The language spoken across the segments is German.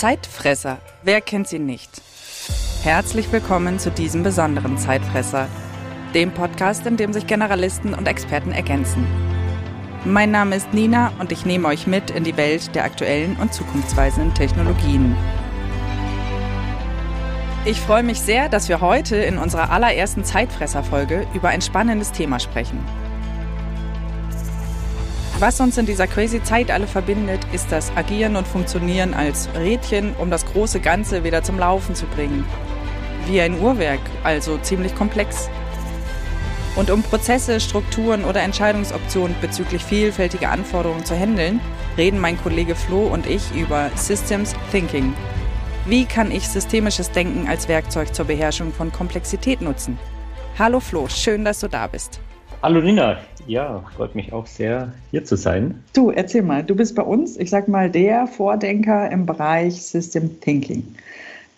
Zeitfresser, wer kennt sie nicht? Herzlich willkommen zu diesem besonderen Zeitfresser, dem Podcast, in dem sich Generalisten und Experten ergänzen. Mein Name ist Nina und ich nehme euch mit in die Welt der aktuellen und zukunftsweisenden Technologien. Ich freue mich sehr, dass wir heute in unserer allerersten Zeitfresser-Folge über ein spannendes Thema sprechen. Was uns in dieser crazy Zeit alle verbindet, ist das Agieren und Funktionieren als Rädchen, um das große Ganze wieder zum Laufen zu bringen. Wie ein Uhrwerk, also ziemlich komplex. Und um Prozesse, Strukturen oder Entscheidungsoptionen bezüglich vielfältiger Anforderungen zu handeln, reden mein Kollege Flo und ich über Systems Thinking. Wie kann ich systemisches Denken als Werkzeug zur Beherrschung von Komplexität nutzen? Hallo Flo, schön, dass du da bist. Hallo Nina, ja, freut mich auch sehr, hier zu sein. Du, erzähl mal, du bist bei uns, ich sag mal, der Vordenker im Bereich System Thinking.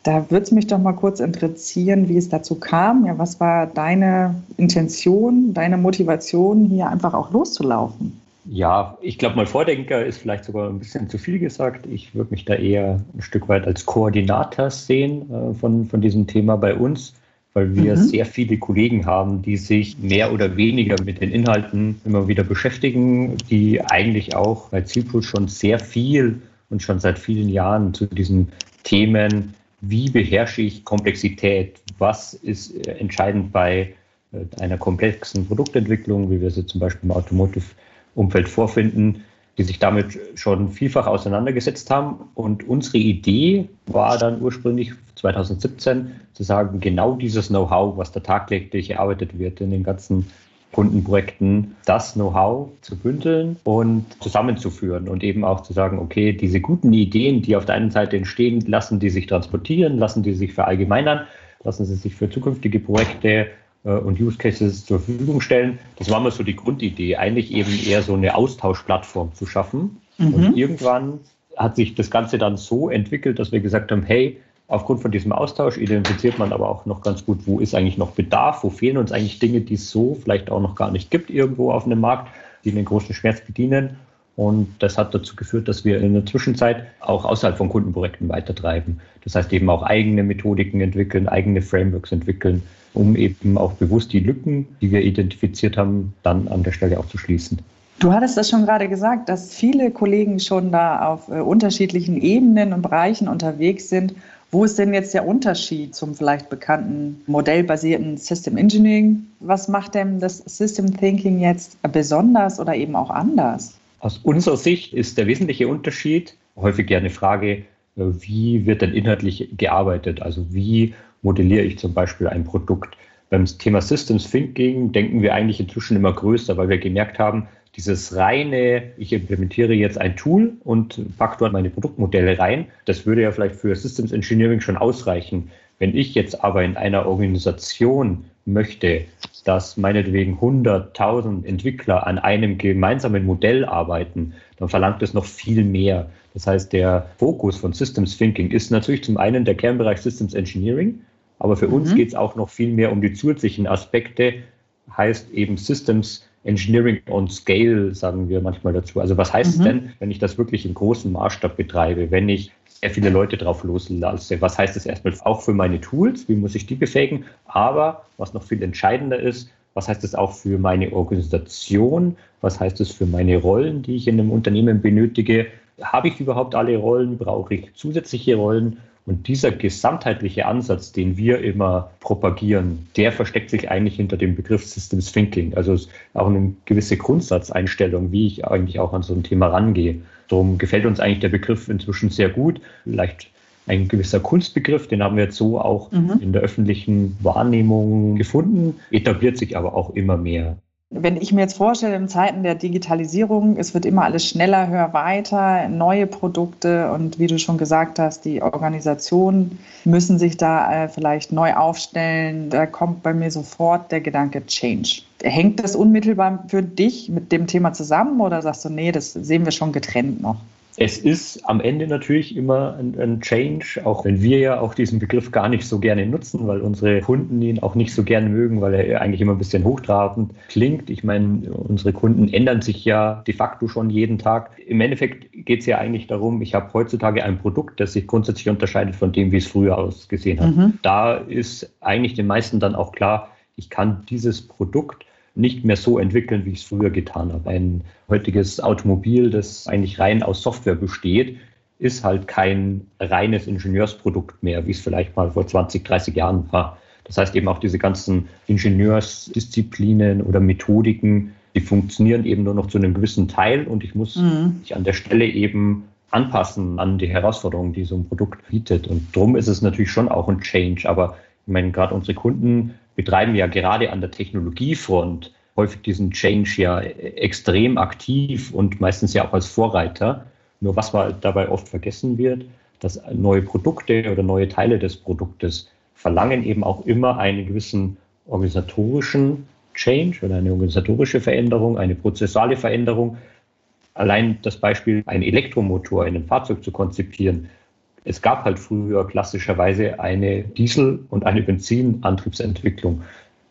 Da würde es mich doch mal kurz interessieren, wie es dazu kam. Ja, was war deine Intention, deine Motivation, hier einfach auch loszulaufen? Ja, ich glaube, mal Vordenker ist vielleicht sogar ein bisschen zu viel gesagt. Ich würde mich da eher ein Stück weit als Koordinator sehen äh, von, von diesem Thema bei uns, weil wir mhm. sehr viele Kollegen haben, die sich mehr oder weniger mit den Inhalten immer wieder beschäftigen, die eigentlich auch bei Zielpuls schon sehr viel und schon seit vielen Jahren zu diesen Themen wie beherrsche ich Komplexität? Was ist äh, entscheidend bei äh, einer komplexen Produktentwicklung, wie wir sie zum Beispiel im Automotive-Umfeld vorfinden, die sich damit schon vielfach auseinandergesetzt haben. Und unsere Idee war dann ursprünglich 2017 zu sagen, genau dieses Know-how, was da tagtäglich erarbeitet wird in den ganzen Kundenprojekten das Know-how zu bündeln und zusammenzuführen und eben auch zu sagen, okay, diese guten Ideen, die auf der einen Seite entstehen, lassen die sich transportieren, lassen die sich verallgemeinern, lassen sie sich für zukünftige Projekte und Use Cases zur Verfügung stellen. Das war mal so die Grundidee, eigentlich eben eher so eine Austauschplattform zu schaffen. Mhm. Und irgendwann hat sich das Ganze dann so entwickelt, dass wir gesagt haben, hey, Aufgrund von diesem Austausch identifiziert man aber auch noch ganz gut, wo ist eigentlich noch Bedarf, wo fehlen uns eigentlich Dinge, die es so vielleicht auch noch gar nicht gibt irgendwo auf einem Markt, die den großen Schmerz bedienen. Und das hat dazu geführt, dass wir in der Zwischenzeit auch außerhalb von Kundenprojekten weitertreiben. Das heißt eben auch eigene Methodiken entwickeln, eigene Frameworks entwickeln, um eben auch bewusst die Lücken, die wir identifiziert haben, dann an der Stelle auch zu schließen. Du hattest das schon gerade gesagt, dass viele Kollegen schon da auf äh, unterschiedlichen Ebenen und Bereichen unterwegs sind wo ist denn jetzt der Unterschied zum vielleicht bekannten modellbasierten System Engineering? Was macht denn das System Thinking jetzt besonders oder eben auch anders? Aus unserer Sicht ist der wesentliche Unterschied häufig ja eine Frage, wie wird denn inhaltlich gearbeitet? Also wie modelliere ich zum Beispiel ein Produkt? Beim Thema Systems Thinking denken wir eigentlich inzwischen immer größer, weil wir gemerkt haben, dieses reine, ich implementiere jetzt ein Tool und packe dort meine Produktmodelle rein, das würde ja vielleicht für Systems Engineering schon ausreichen. Wenn ich jetzt aber in einer Organisation möchte, dass meinetwegen 100.000 Entwickler an einem gemeinsamen Modell arbeiten, dann verlangt es noch viel mehr. Das heißt, der Fokus von Systems Thinking ist natürlich zum einen der Kernbereich Systems Engineering, aber für mhm. uns geht es auch noch viel mehr um die zusätzlichen Aspekte, heißt eben Systems Engineering on Scale, sagen wir manchmal dazu. Also was heißt mhm. denn, wenn ich das wirklich in großem Maßstab betreibe, wenn ich sehr viele Leute drauf loslasse? Was heißt das erstmal auch für meine Tools? Wie muss ich die befähigen? Aber was noch viel entscheidender ist, was heißt das auch für meine Organisation? Was heißt das für meine Rollen, die ich in einem Unternehmen benötige? Habe ich überhaupt alle Rollen? Brauche ich zusätzliche Rollen? Und dieser gesamtheitliche Ansatz, den wir immer propagieren, der versteckt sich eigentlich hinter dem Begriff Systems Thinking. Also auch eine gewisse Grundsatzeinstellung, wie ich eigentlich auch an so ein Thema rangehe. Darum gefällt uns eigentlich der Begriff inzwischen sehr gut. Vielleicht ein gewisser Kunstbegriff, den haben wir jetzt so auch mhm. in der öffentlichen Wahrnehmung gefunden, etabliert sich aber auch immer mehr. Wenn ich mir jetzt vorstelle, in Zeiten der Digitalisierung, es wird immer alles schneller, höher, weiter, neue Produkte und wie du schon gesagt hast, die Organisationen müssen sich da äh, vielleicht neu aufstellen. Da kommt bei mir sofort der Gedanke Change. Hängt das unmittelbar für dich mit dem Thema zusammen oder sagst du, nee, das sehen wir schon getrennt noch? Es ist am Ende natürlich immer ein, ein, Change, auch wenn wir ja auch diesen Begriff gar nicht so gerne nutzen, weil unsere Kunden ihn auch nicht so gerne mögen, weil er eigentlich immer ein bisschen hochtrabend klingt. Ich meine, unsere Kunden ändern sich ja de facto schon jeden Tag. Im Endeffekt geht es ja eigentlich darum, ich habe heutzutage ein Produkt, das sich grundsätzlich unterscheidet von dem, wie es früher ausgesehen hat. Mhm. Da ist eigentlich den meisten dann auch klar, ich kann dieses Produkt nicht mehr so entwickeln, wie ich es früher getan habe. Ein heutiges Automobil, das eigentlich rein aus Software besteht, ist halt kein reines Ingenieursprodukt mehr, wie es vielleicht mal vor 20, 30 Jahren war. Das heißt eben auch diese ganzen Ingenieursdisziplinen oder Methodiken, die funktionieren eben nur noch zu einem gewissen Teil und ich muss mhm. mich an der Stelle eben anpassen an die Herausforderungen, die so ein Produkt bietet. Und darum ist es natürlich schon auch ein Change. Aber ich meine, gerade unsere Kunden betreiben ja gerade an der Technologiefront häufig diesen Change ja extrem aktiv und meistens ja auch als Vorreiter. Nur was dabei oft vergessen wird, dass neue Produkte oder neue Teile des Produktes verlangen eben auch immer einen gewissen organisatorischen Change oder eine organisatorische Veränderung, eine prozessuale Veränderung. Allein das Beispiel, einen Elektromotor in einem Fahrzeug zu konzipieren, es gab halt früher klassischerweise eine Diesel- und eine Benzinantriebsentwicklung.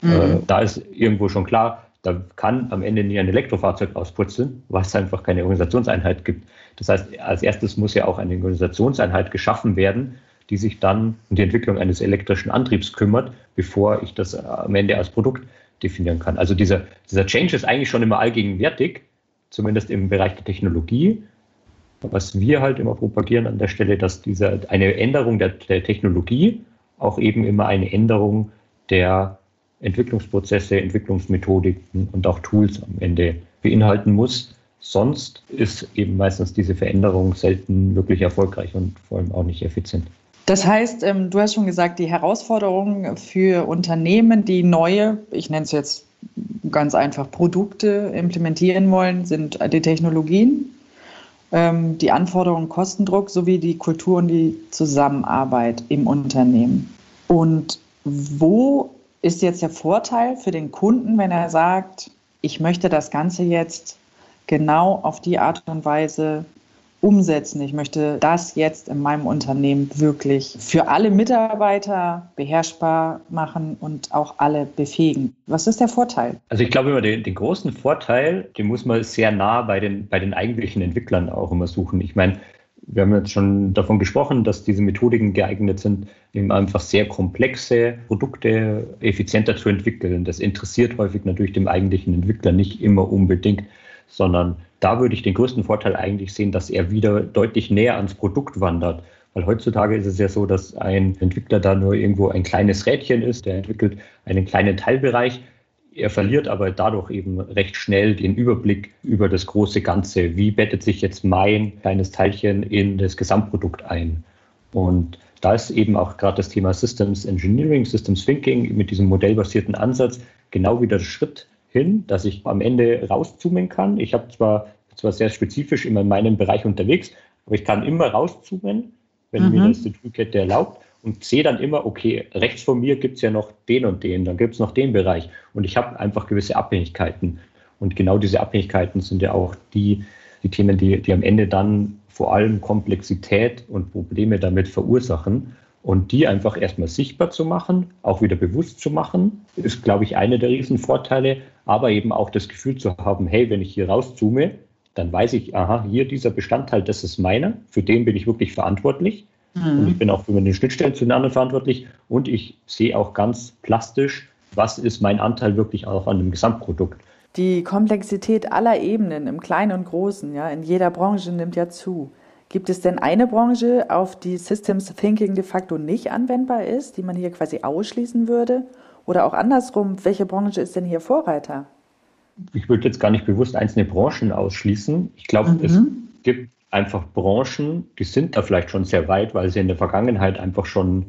Mhm. Äh, da ist irgendwo schon klar, da kann am Ende nie ein Elektrofahrzeug ausputzeln, weil es einfach keine Organisationseinheit gibt. Das heißt, als erstes muss ja auch eine Organisationseinheit geschaffen werden, die sich dann um die Entwicklung eines elektrischen Antriebs kümmert, bevor ich das am Ende als Produkt definieren kann. Also dieser, dieser Change ist eigentlich schon immer allgegenwärtig, zumindest im Bereich der Technologie was wir halt immer propagieren an der Stelle, dass diese, eine Änderung der, der Technologie auch eben immer eine Änderung der Entwicklungsprozesse, Entwicklungsmethodiken und auch Tools am Ende beinhalten muss. Sonst ist eben meistens diese Veränderung selten wirklich erfolgreich und vor allem auch nicht effizient. Das heißt, ähm, du hast schon gesagt, die Herausforderungen für Unternehmen, die neue, ich nenne es jetzt ganz einfach, Produkte implementieren wollen, sind die Technologien, die Anforderungen, Kostendruck sowie die Kultur und die Zusammenarbeit im Unternehmen. Und wo ist jetzt der Vorteil für den Kunden, wenn er sagt, ich möchte das Ganze jetzt genau auf die Art und Weise umsetzen. Ich möchte das jetzt in meinem Unternehmen wirklich für alle Mitarbeiter beherrschbar machen und auch alle befähigen. Was ist der Vorteil? Also ich glaube immer, den, den großen Vorteil, den muss man sehr nah bei den, bei den eigentlichen Entwicklern auch immer suchen. Ich meine, wir haben jetzt schon davon gesprochen, dass diese Methodiken geeignet sind, eben einfach sehr komplexe Produkte effizienter zu entwickeln. Das interessiert häufig natürlich dem eigentlichen Entwickler nicht immer unbedingt, sondern da würde ich den größten Vorteil eigentlich sehen, dass er wieder deutlich näher ans Produkt wandert. Weil heutzutage ist es ja so, dass ein Entwickler da nur irgendwo ein kleines Rädchen ist, der entwickelt einen kleinen Teilbereich. Er verliert aber dadurch eben recht schnell den Überblick über das große Ganze. Wie bettet sich jetzt mein kleines Teilchen in das Gesamtprodukt ein? Und da ist eben auch gerade das Thema Systems Engineering, Systems Thinking mit diesem modellbasierten Ansatz genau wieder der Schritt hin, dass ich am Ende rauszoomen kann. Ich habe zwar, zwar sehr spezifisch immer in meinem Bereich unterwegs, aber ich kann immer rauszoomen, wenn mhm. mir das die Toolkette erlaubt und sehe dann immer, okay, rechts von mir gibt es ja noch den und den, dann gibt es noch den Bereich und ich habe einfach gewisse Abhängigkeiten. Und genau diese Abhängigkeiten sind ja auch die, die Themen, die, die am Ende dann vor allem Komplexität und Probleme damit verursachen. Und die einfach erstmal sichtbar zu machen, auch wieder bewusst zu machen, ist, glaube ich, einer der Riesenvorteile. Aber eben auch das Gefühl zu haben, hey, wenn ich hier rauszoome, dann weiß ich, aha, hier dieser Bestandteil, das ist meiner, für den bin ich wirklich verantwortlich. Mhm. Und ich bin auch für meine Schnittstellen zu den anderen verantwortlich. Und ich sehe auch ganz plastisch, was ist mein Anteil wirklich auch an dem Gesamtprodukt. Die Komplexität aller Ebenen im Kleinen und Großen, ja, in jeder Branche nimmt ja zu. Gibt es denn eine Branche, auf die Systems Thinking de facto nicht anwendbar ist, die man hier quasi ausschließen würde? Oder auch andersrum, welche Branche ist denn hier Vorreiter? Ich würde jetzt gar nicht bewusst einzelne Branchen ausschließen. Ich glaube, mhm. es gibt einfach Branchen, die sind da vielleicht schon sehr weit, weil sie in der Vergangenheit einfach schon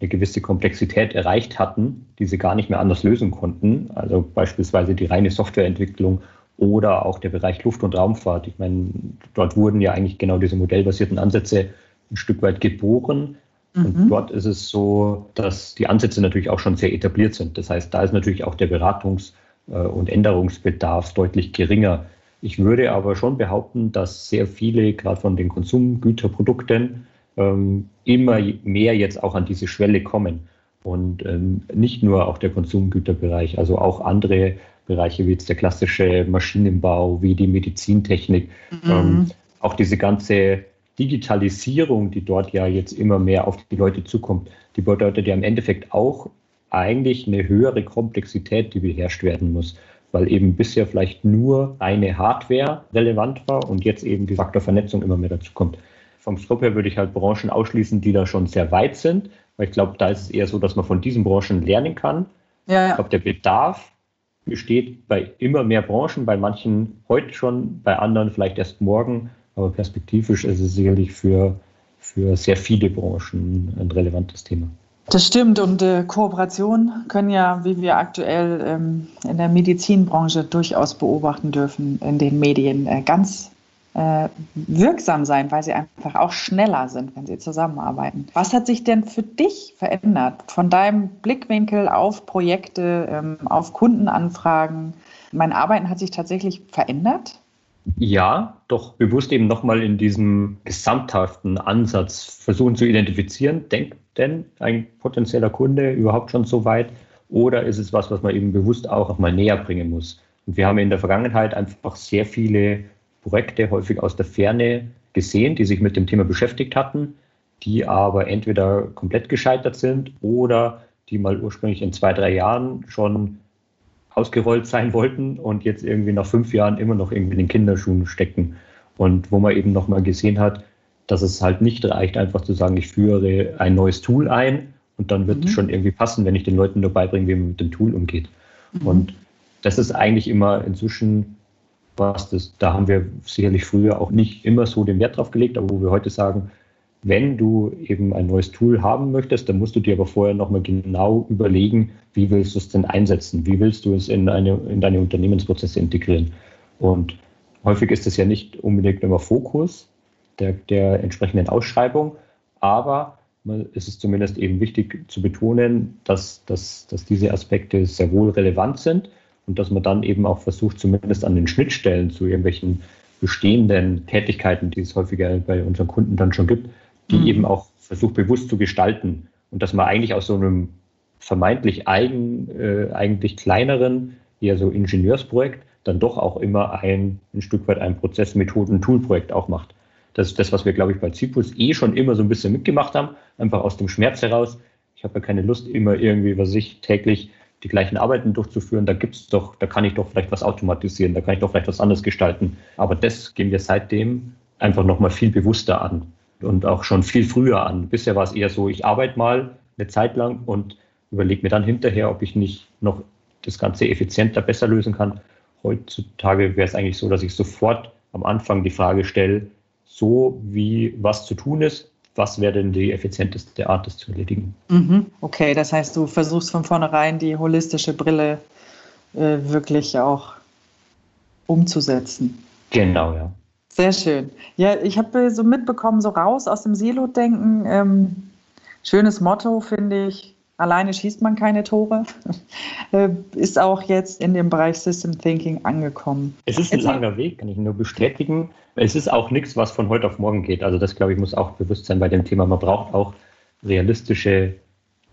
eine gewisse Komplexität erreicht hatten, die sie gar nicht mehr anders lösen konnten. Also beispielsweise die reine Softwareentwicklung oder auch der Bereich Luft- und Raumfahrt. Ich meine, dort wurden ja eigentlich genau diese modellbasierten Ansätze ein Stück weit geboren. Mhm. Und dort ist es so, dass die Ansätze natürlich auch schon sehr etabliert sind. Das heißt, da ist natürlich auch der Beratungs- äh, und Änderungsbedarf deutlich geringer. Ich würde aber schon behaupten, dass sehr viele, gerade von den Konsumgüterprodukten, ähm, immer mehr jetzt auch an diese Schwelle kommen. Und ähm, nicht nur auch der Konsumgüterbereich, also auch andere Bereiche wie jetzt der klassische Maschinenbau, wie die Medizintechnik, mhm. ähm, auch diese ganze Digitalisierung, die dort ja jetzt immer mehr auf die Leute zukommt, die bedeutet ja im Endeffekt auch eigentlich eine höhere Komplexität, die beherrscht werden muss, weil eben bisher vielleicht nur eine Hardware relevant war und jetzt eben die Faktor Vernetzung immer mehr dazu kommt. Vom Scope her würde ich halt Branchen ausschließen, die da schon sehr weit sind, weil ich glaube, da ist es eher so, dass man von diesen Branchen lernen kann. Ja, ja. Ich glaube, der Bedarf besteht bei immer mehr Branchen, bei manchen heute schon, bei anderen vielleicht erst morgen, aber perspektivisch ist es sicherlich für, für sehr viele Branchen ein relevantes Thema. Das stimmt und äh, Kooperationen können ja, wie wir aktuell ähm, in der Medizinbranche durchaus beobachten dürfen, in den Medien äh, ganz wirksam sein, weil sie einfach auch schneller sind, wenn sie zusammenarbeiten. Was hat sich denn für dich verändert von deinem Blickwinkel auf Projekte, ähm, auf Kundenanfragen? Mein Arbeiten hat sich tatsächlich verändert? Ja, doch bewusst eben nochmal in diesem gesamthaften Ansatz versuchen zu identifizieren. Denkt denn ein potenzieller Kunde überhaupt schon so weit? Oder ist es was, was man eben bewusst auch noch mal näher bringen muss? Und wir haben in der Vergangenheit einfach sehr viele Projekte häufig aus der Ferne gesehen, die sich mit dem Thema beschäftigt hatten, die aber entweder komplett gescheitert sind oder die mal ursprünglich in zwei, drei Jahren schon ausgerollt sein wollten und jetzt irgendwie nach fünf Jahren immer noch irgendwie in den Kinderschuhen stecken. Und wo man eben nochmal gesehen hat, dass es halt nicht reicht, einfach zu sagen, ich führe ein neues Tool ein und dann wird mhm. es schon irgendwie passen, wenn ich den Leuten nur beibringe, wie man mit dem Tool umgeht. Mhm. Und das ist eigentlich immer inzwischen was das, da haben wir sicherlich früher auch nicht immer so den Wert drauf gelegt, aber wo wir heute sagen, wenn du eben ein neues Tool haben möchtest, dann musst du dir aber vorher nochmal genau überlegen, wie willst du es denn einsetzen? Wie willst du es in, eine, in deine Unternehmensprozesse integrieren? Und häufig ist es ja nicht unbedingt immer Fokus der, der entsprechenden Ausschreibung, aber es ist zumindest eben wichtig zu betonen, dass, dass, dass diese Aspekte sehr wohl relevant sind und dass man dann eben auch versucht, zumindest an den Schnittstellen zu irgendwelchen bestehenden Tätigkeiten, die es häufiger bei unseren Kunden dann schon gibt, die mhm. eben auch versucht bewusst zu gestalten und dass man eigentlich aus so einem vermeintlich eigen, äh, eigentlich kleineren, eher so Ingenieursprojekt, dann doch auch immer ein, ein Stück weit ein Prozess, Methoden, Toolprojekt auch macht. Das ist das, was wir, glaube ich, bei Zipus eh schon immer so ein bisschen mitgemacht haben, einfach aus dem Schmerz heraus. Ich habe ja keine Lust, immer irgendwie, was ich täglich die gleichen Arbeiten durchzuführen. Da gibt's doch, da kann ich doch vielleicht was automatisieren, da kann ich doch vielleicht was anderes gestalten. Aber das gehen wir seitdem einfach nochmal viel bewusster an und auch schon viel früher an. Bisher war es eher so, ich arbeite mal eine Zeit lang und überlege mir dann hinterher, ob ich nicht noch das Ganze effizienter, besser lösen kann. Heutzutage wäre es eigentlich so, dass ich sofort am Anfang die Frage stelle, so wie was zu tun ist, was wäre denn die effizienteste Art, das zu erledigen. Mhm. Okay, das heißt, du versuchst von vornherein die holistische Brille äh, wirklich auch umzusetzen. Genau, ja. Sehr schön. Ja, ich habe so mitbekommen, so raus aus dem Silo-Denken. Ähm, schönes Motto, finde ich. Alleine schießt man keine Tore. Äh, ist auch jetzt in dem Bereich System Thinking angekommen. Es ist ein Jetzt langer Weg, kann ich nur bestätigen. Es ist auch nichts, was von heute auf morgen geht. Also das, glaube ich, muss auch bewusst sein bei dem Thema. Man braucht auch realistische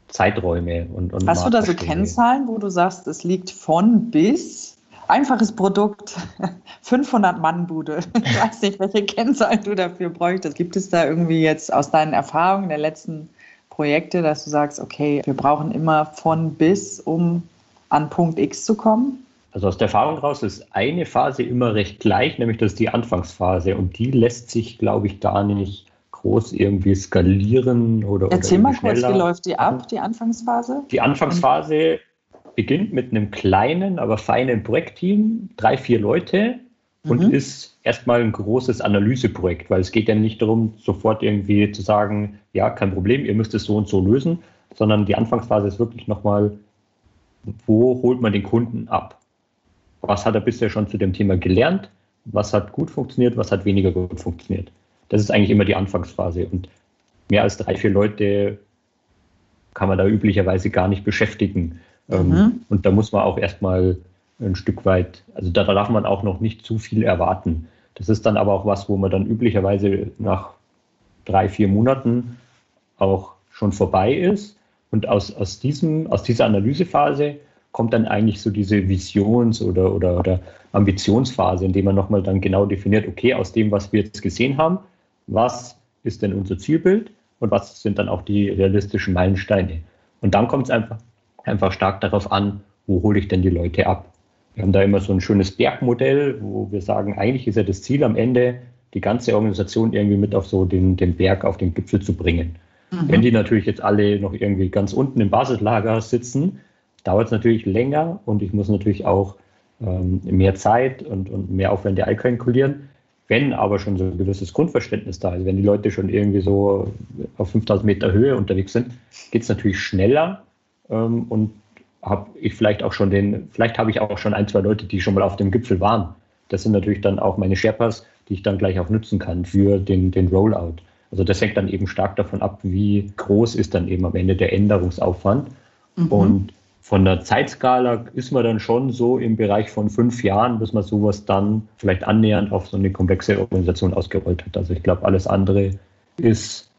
Zeiträume. Und, und Hast du da so Kennzahlen, wo du sagst, es liegt von bis? Einfaches Produkt, 500 Mann Bude. Ich weiß nicht, welche Kennzahlen du dafür bräuchtest. Gibt es da irgendwie jetzt aus deinen Erfahrungen der letzten Projekte, dass du sagst, okay, wir brauchen immer von bis, um an Punkt X zu kommen? Also aus der Erfahrung raus ist eine Phase immer recht gleich, nämlich das ist die Anfangsphase. Und die lässt sich, glaube ich, gar nicht groß irgendwie skalieren oder. Erzähl oder mal kurz, wie läuft die ab, die Anfangsphase? Die Anfangsphase beginnt mit einem kleinen, aber feinen Projektteam, drei, vier Leute, und mhm. ist erstmal ein großes Analyseprojekt, weil es geht ja nicht darum, sofort irgendwie zu sagen, ja, kein Problem, ihr müsst es so und so lösen, sondern die Anfangsphase ist wirklich nochmal, wo holt man den Kunden ab? Was hat er bisher schon zu dem Thema gelernt? Was hat gut funktioniert? Was hat weniger gut funktioniert? Das ist eigentlich immer die Anfangsphase und mehr als drei, vier Leute kann man da üblicherweise gar nicht beschäftigen. Ähm, mhm. Und da muss man auch erstmal ein Stück weit, also da darf man auch noch nicht zu viel erwarten. Das ist dann aber auch was, wo man dann üblicherweise nach drei, vier Monaten auch schon vorbei ist. Und aus, aus, diesem, aus dieser Analysephase kommt dann eigentlich so diese Visions- oder, oder, oder Ambitionsphase, in dem man nochmal dann genau definiert, okay, aus dem, was wir jetzt gesehen haben, was ist denn unser Zielbild und was sind dann auch die realistischen Meilensteine. Und dann kommt es einfach, einfach stark darauf an, wo hole ich denn die Leute ab. Wir haben da immer so ein schönes Bergmodell, wo wir sagen, eigentlich ist ja das Ziel am Ende, die ganze Organisation irgendwie mit auf so den, den Berg, auf den Gipfel zu bringen. Mhm. Wenn die natürlich jetzt alle noch irgendwie ganz unten im Basislager sitzen, dauert es natürlich länger und ich muss natürlich auch ähm, mehr Zeit und, und mehr Aufwände einkalkulieren. Wenn aber schon so ein gewisses Grundverständnis da ist, wenn die Leute schon irgendwie so auf 5000 Meter Höhe unterwegs sind, geht es natürlich schneller ähm, und habe ich vielleicht auch schon den, vielleicht habe ich auch schon ein, zwei Leute, die schon mal auf dem Gipfel waren. Das sind natürlich dann auch meine Sherpas, die ich dann gleich auch nutzen kann für den, den Rollout. Also das hängt dann eben stark davon ab, wie groß ist dann eben am Ende der Änderungsaufwand. Mhm. Und von der Zeitskala ist man dann schon so im Bereich von fünf Jahren, bis man sowas dann vielleicht annähernd auf so eine komplexe Organisation ausgerollt hat. Also ich glaube, alles andere ist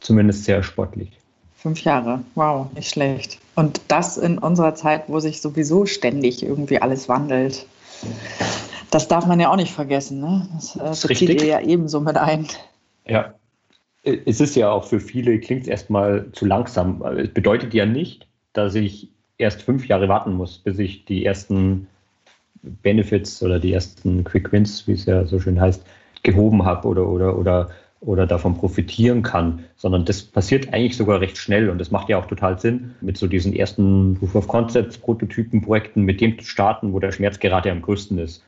zumindest sehr sportlich. Fünf Jahre, wow, nicht schlecht. Und das in unserer Zeit, wo sich sowieso ständig irgendwie alles wandelt. Das darf man ja auch nicht vergessen. Ne? Das, das bezieht ihr ja ebenso mit ein. Ja, es ist ja auch für viele, klingt es erstmal zu langsam. Es bedeutet ja nicht, dass ich erst fünf Jahre warten muss, bis ich die ersten Benefits oder die ersten Quick Wins, wie es ja so schön heißt, gehoben habe oder, oder, oder oder davon profitieren kann, sondern das passiert eigentlich sogar recht schnell und das macht ja auch total Sinn, mit so diesen ersten Proof of Concepts, Prototypen, Projekten, mit dem zu starten, wo der Schmerz gerade am größten ist.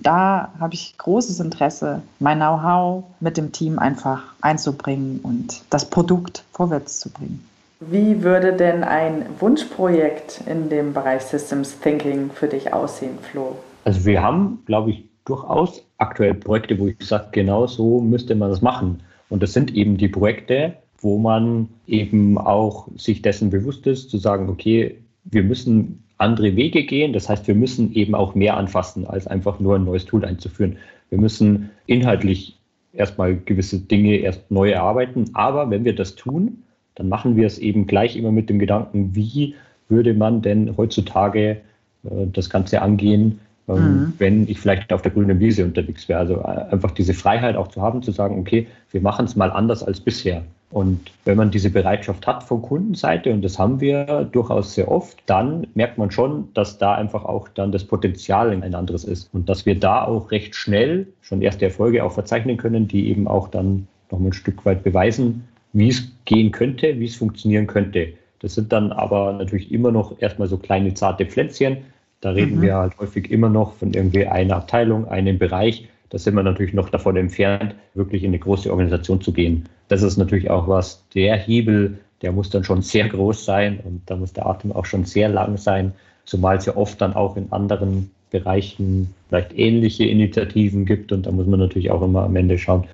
Da habe ich großes Interesse, mein Know-how mit dem Team einfach einzubringen und das Produkt vorwärts zu bringen. Wie würde denn ein Wunschprojekt in dem Bereich Systems Thinking für dich aussehen, Flo? Also wir haben, glaube ich, durchaus aktuell Projekte, wo ich sage, genau so müsste man das machen. Und das sind eben die Projekte, wo man eben auch sich dessen bewusst ist, zu sagen, okay, wir müssen andere Wege gehen. Das heißt, wir müssen eben auch mehr anfassen, als einfach nur ein neues Tool einzuführen. Wir müssen inhaltlich erstmal gewisse Dinge erst neu erarbeiten. Aber wenn wir das tun, dann machen wir es eben gleich immer mit dem Gedanken, wie würde man denn heutzutage äh, das Ganze angehen, mhm. wenn ich vielleicht auf der grünen Wiese unterwegs wäre. Also äh, einfach diese Freiheit auch zu haben, zu sagen, okay, wir machen es mal anders als bisher. Und wenn man diese Bereitschaft hat von Kundenseite, und das haben wir durchaus sehr oft, dann merkt man schon, dass da einfach auch dann das Potenzial ein anderes ist. Und dass wir da auch recht schnell schon erste Erfolge auch verzeichnen können, die eben auch dann noch ein Stück weit beweisen, wie es gehen könnte, wie es funktionieren könnte. Das sind dann aber natürlich immer noch erstmal so kleine zarte Pflänzchen, da reden mhm. wir halt häufig immer noch von irgendwie einer Abteilung, einem Bereich. Da sind wir natürlich noch davon entfernt, wirklich in eine große Organisation zu gehen. Das ist natürlich auch was, der Hebel, der muss dann schon sehr groß sein und da muss der Atem auch schon sehr lang sein, zumal es ja oft dann auch in anderen Bereichen vielleicht ähnliche Initiativen gibt und da muss man natürlich auch immer am Ende schauen,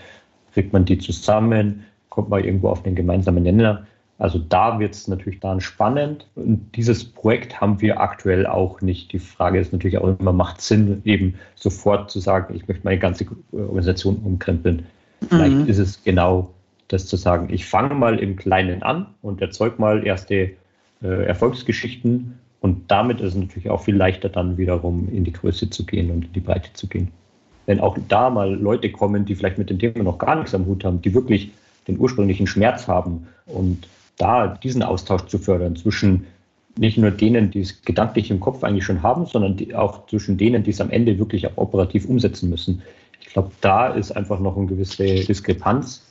kriegt man die zusammen, kommt man irgendwo auf den gemeinsamen Nenner. Also da wird es natürlich dann spannend. Und dieses Projekt haben wir aktuell auch nicht. Die Frage ist natürlich auch immer, macht Sinn, eben sofort zu sagen, ich möchte meine ganze Organisation umkrempeln. Vielleicht mhm. ist es genau das zu sagen, ich fange mal im Kleinen an und erzeuge mal erste äh, Erfolgsgeschichten. Und damit ist es natürlich auch viel leichter, dann wiederum in die Größe zu gehen und in die Breite zu gehen. Wenn auch da mal Leute kommen, die vielleicht mit dem Thema noch gar nichts am Hut haben, die wirklich den ursprünglichen Schmerz haben und da diesen Austausch zu fördern zwischen nicht nur denen, die es gedanklich im Kopf eigentlich schon haben, sondern auch zwischen denen, die es am Ende wirklich auch operativ umsetzen müssen. Ich glaube, da ist einfach noch eine gewisse Diskrepanz.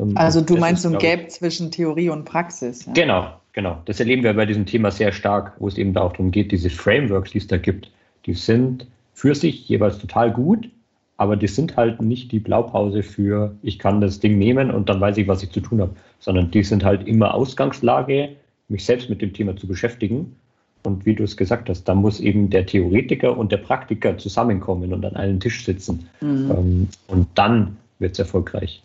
Ähm, also du meinst so ein Gap zwischen Theorie und Praxis. Ja? Genau, genau. Das erleben wir bei diesem Thema sehr stark, wo es eben da auch darum geht, diese Frameworks, die es da gibt, die sind für sich jeweils total gut, aber die sind halt nicht die Blaupause für, ich kann das Ding nehmen und dann weiß ich, was ich zu tun habe, sondern die sind halt immer Ausgangslage, mich selbst mit dem Thema zu beschäftigen. Und wie du es gesagt hast, da muss eben der Theoretiker und der Praktiker zusammenkommen und an einem Tisch sitzen. Mhm. Ähm, und dann wird es erfolgreich.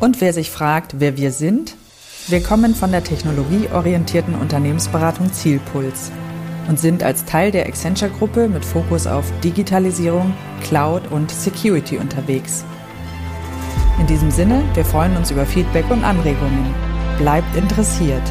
Und wer sich fragt, wer wir sind, Wir kommen von der technologieorientierten Unternehmensberatung Zielpuls und sind als Teil der Accenture-Gruppe mit Fokus auf Digitalisierung, Cloud und Security unterwegs. In diesem Sinne, wir freuen uns über Feedback und Anregungen. Bleibt interessiert.